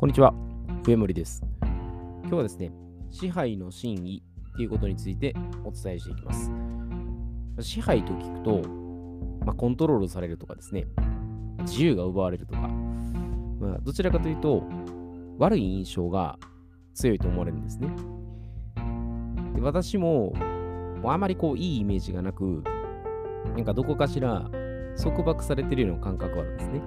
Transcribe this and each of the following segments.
こんにちは、上森です。今日はですね、支配の真意っていうことについてお伝えしていきます。支配と聞くと、まあ、コントロールされるとかですね、自由が奪われるとか、まあ、どちらかというと、悪い印象が強いと思われるんですね。で私も、もあまりこういいイメージがなく、なんかどこかしら束縛されてるような感覚があるんですね。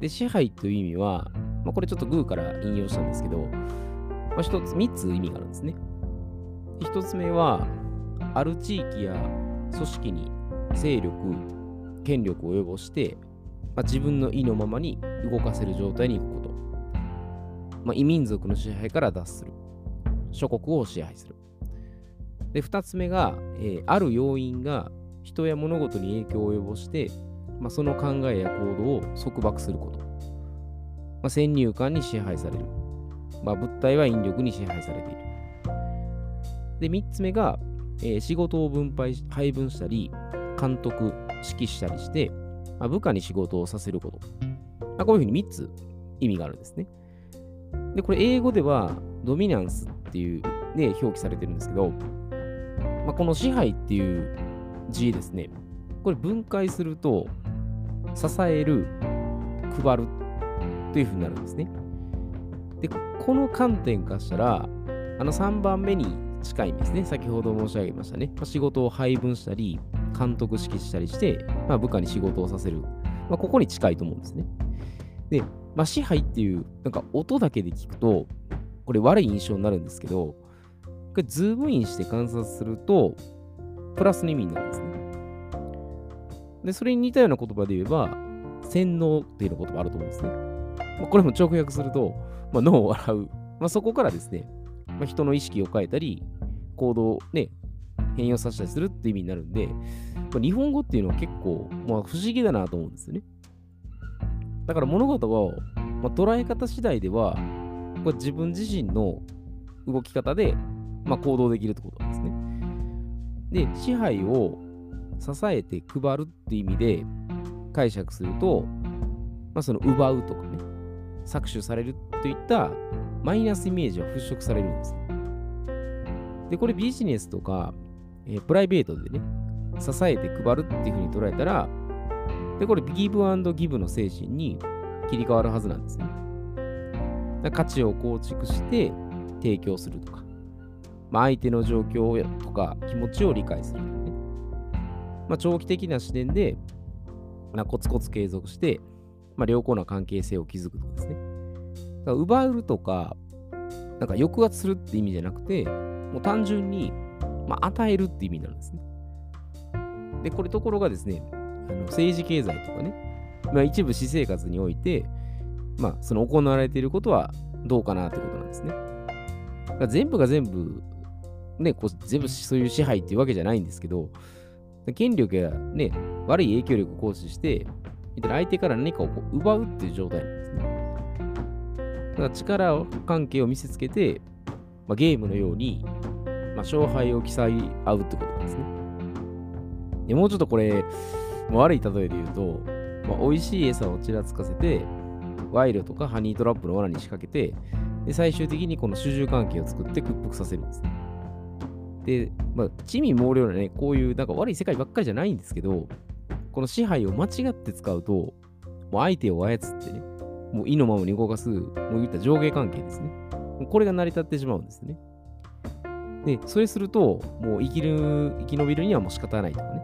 で、支配という意味は、まあ、これちょっとグーから引用したんですけど、まあ、一つ、三つ意味があるんですね。一つ目は、ある地域や組織に勢力、権力を及ぼして、まあ、自分の意のままに動かせる状態に行くこと。まあ、異民族の支配から脱する。諸国を支配する。で、二つ目が、えーある要因が人や物事に影響を及ぼして、まあ、その考えや行動を束縛すること。まあ、先入観に支配される。まあ、物体は引力に支配されている。で、3つ目が、えー仕事を分配配分したり、監督、指揮したりして、まあ、部下に仕事をさせること。まあ、こういうふうに3つ意味があるんですね。で、これ英語ではドミナンスっていうで表記されてるんですけど、まあ、この支配っていう字ですね。これ分解すると、支える、配るというふうになるんですね。で、この観点からしたら、あの3番目に近いんですね。先ほど申し上げましたね。まあ仕事を配分したり、監督指揮したりして、まあ、部下に仕事をさせる。まあ、ここに近いと思うんですね。で、まあ、支配っていう、なんか音だけで聞くと、これ悪い印象になるんですけど、これズームインして観察すると、プラスの意味になるんですね。で、それに似たような言葉で言えば、洗脳っていう言葉あると思うんですね。ま、これも直訳すると、まあ、脳を洗う。まあ、そこからですね、まあ、人の意識を変えたり、行動をね、変容させたりするって意味になるんで、ま、日本語っていうのは結構、まあ、不思議だなと思うんですよね。だから物事を、ま、捉え方次第では、これ自分自身の動き方で、ま、行動できるってことなんですね。で、支配を支えて配るって意味で解釈すると、まあ、その奪うとかね、搾取されるといったマイナスイメージは払拭されるんです。で、これビジネスとか、えープライベートでね、支えて配るっていうふうに捉えたら、で、これギブアンドギブの精神に切り替わるはずなんですね。価値を構築して提供するとか、まあ、相手の状況とか気持ちを理解するとかね。まあ、長期的な視点で、まあ、コツコツ継続して、まあ、良好な関係性を築くとかですね。だから奪うとか、なんか抑圧するって意味じゃなくて、もう単純に、まあ、与えるって意味なんですね。で、これところがですね、あの政治経済とかね、まあ、一部私生活において、まあ、その行われていることはどうかなってことなんですね。だから全部が全部、ね、こう全部そういう支配っていうわけじゃないんですけど、権力やね、悪い影響力を行使して、みたいな相手から何かをこう奪うっていう状態なんですね。だから力関係を見せつけて、まあ、ゲームのように、まあ、勝敗を競い合うってことなんですね。でもうちょっとこれ、もう悪い例えで言うと、まあ、美味しい餌をちらつかせて、賄賂とかハニートラップの罠に仕掛けて、で最終的にこの主従関係を作って屈服させるんですね。で、まあ、地味猛量なね、こういうなんか悪い世界ばっかりじゃないんですけど、この支配を間違って使うと、もう相手を操ってね、もう意のままに動かす、もう言った上下関係ですね。これが成り立ってしまうんですね。で、それすると、もう生きる、生き延びるにはもう仕方ないとかね。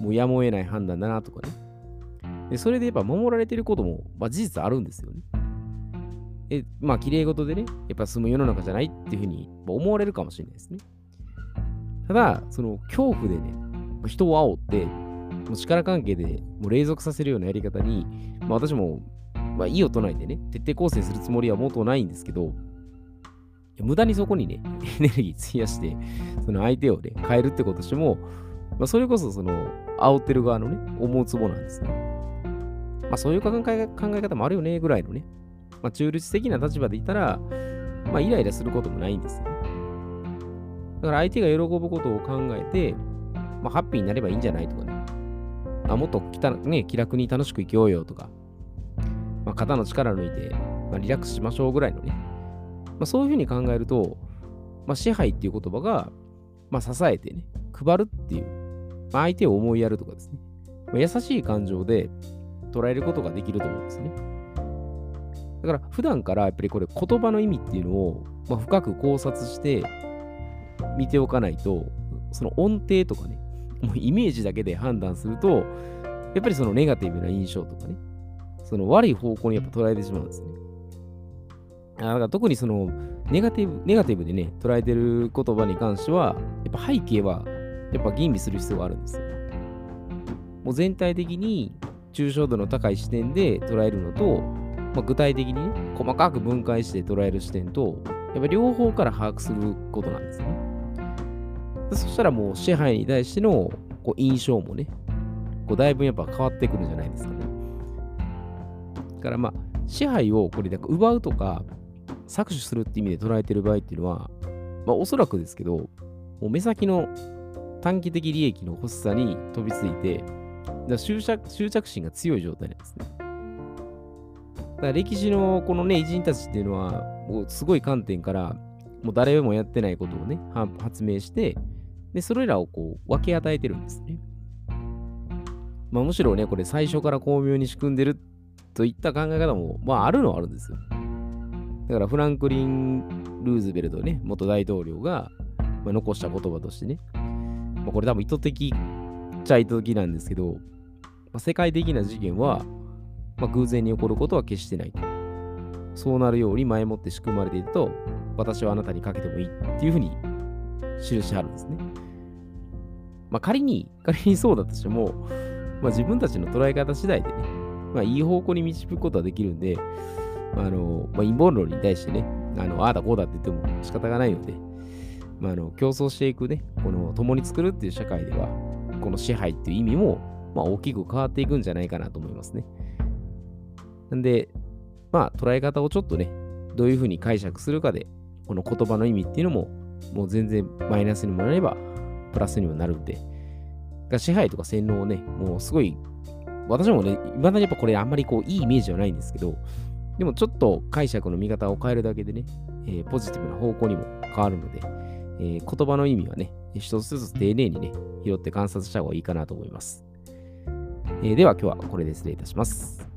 もうやむを得ない判断だなとかね。で、それでやっぱ守られてることも、まあ、事実あるんですよね。え、まあ、綺麗事でね、やっぱ住む世の中じゃないっていうふうに思われるかもしれないですね。ただ、その恐怖でね、人を煽って、もう力関係でもう隷属させるようなやり方に、まあ、私も、まあ、意を唱えてね、徹底抗戦するつもりは元ないんですけど、無駄にそこにね、エネルギー費やして、その相手をね、変えるってことしても、まあ、それこそその、煽ってる側のね、思うツボなんですね。まあ、そういう考え考え方もあるよね、ぐらいのね、まあ、中立的な立場でいたら、まあ、イライラすることもないんですね。だから相手が喜ぶことを考えて、まあ、ハッピーになればいいんじゃないとかね。あもっときた、ね、気楽に楽しく生きようよとか、まあ、肩の力抜いて、まあ、リラックスしましょうぐらいのね、まあ、そういうふうに考えると、まあ、支配っていう言葉が、まあ、支えてね、配るっていう、まあ、相手を思いやるとかですね、まあ、優しい感情で捉えることができると思うんですね。だから普段からやっぱりこれ言葉の意味っていうのを、まあ、深く考察して見ておかないと、その音程とかね、もうイメージだけで判断すると、やっぱりそのネガティブな印象とかね、その悪い方向にやっぱ捉えてしまうんですね。だから特にそのネガティブ、ネガティブでね、捉えてる言葉に関しては、やっぱ背景はやっぱ吟味する必要があるんですよ。もう全体的に抽象度の高い視点で捉えるのと、まあ、具体的にね、細かく分解して捉える視点と、やっぱ両方から把握することなんですね。そしたらもう支配に対してのこう印象もね、こうだいぶやっぱ変わってくるんじゃないですかね。だからまあ、支配をこれなんか奪うとか、搾取するって意味で捉えてる場合っていうのは、まあおそらくですけど、もう目先の短期的利益の欲しさに飛びついて、だ執着執着心が強い状態なんですね。だから歴史のこのね、偉人たちっていうのは、もうすごい観点から、もう誰もやってないことをね、発明して、で、それらをこう分け与えてるんですね。まあむしろね、これ最初から巧妙に仕組んでるといった考え方も、まああるのはあるんですよ。だからフランクリン・ルーズベルトね、元大統領が、ま、残した言葉としてね、まあ、これ多分意図的っちゃ意図的なんですけど、まあ、世界的な事件は、まあ、偶然に起こることは決してないと。そうなるように前もって仕組まれていると、私はあなたにかけてもいいっていうふうに記してあるんですね。まあ、仮に、仮にそうだとしても、まあ、自分たちの捉え方次第でね、まあ、いい方向に導くことはできるんで、あの、まあ、陰謀論に対してね、あの、ああだこうだって言っても仕方がないので、まあ、あの、競争していくね、この、共に作るっていう社会では、この支配っていう意味も、まあ、大きく変わっていくんじゃないかなと思いますね。なんで、まあ、捉え方をちょっとね、どういうふうに解釈するかで、この言葉の意味っていうのも、もう全然マイナスにもなれば、プラスにもなるんで、が支配とか洗脳をね、もうすごい、私もね、未だにやっぱこれあんまりこういいイメージはないんですけど、でもちょっと解釈の見方を変えるだけでね、えー、ポジティブな方向にも変わるので、えー、言葉の意味はね、一つずつ丁寧にね、拾って観察した方がいいかなと思います。えー、では今日はこれで失礼いたします。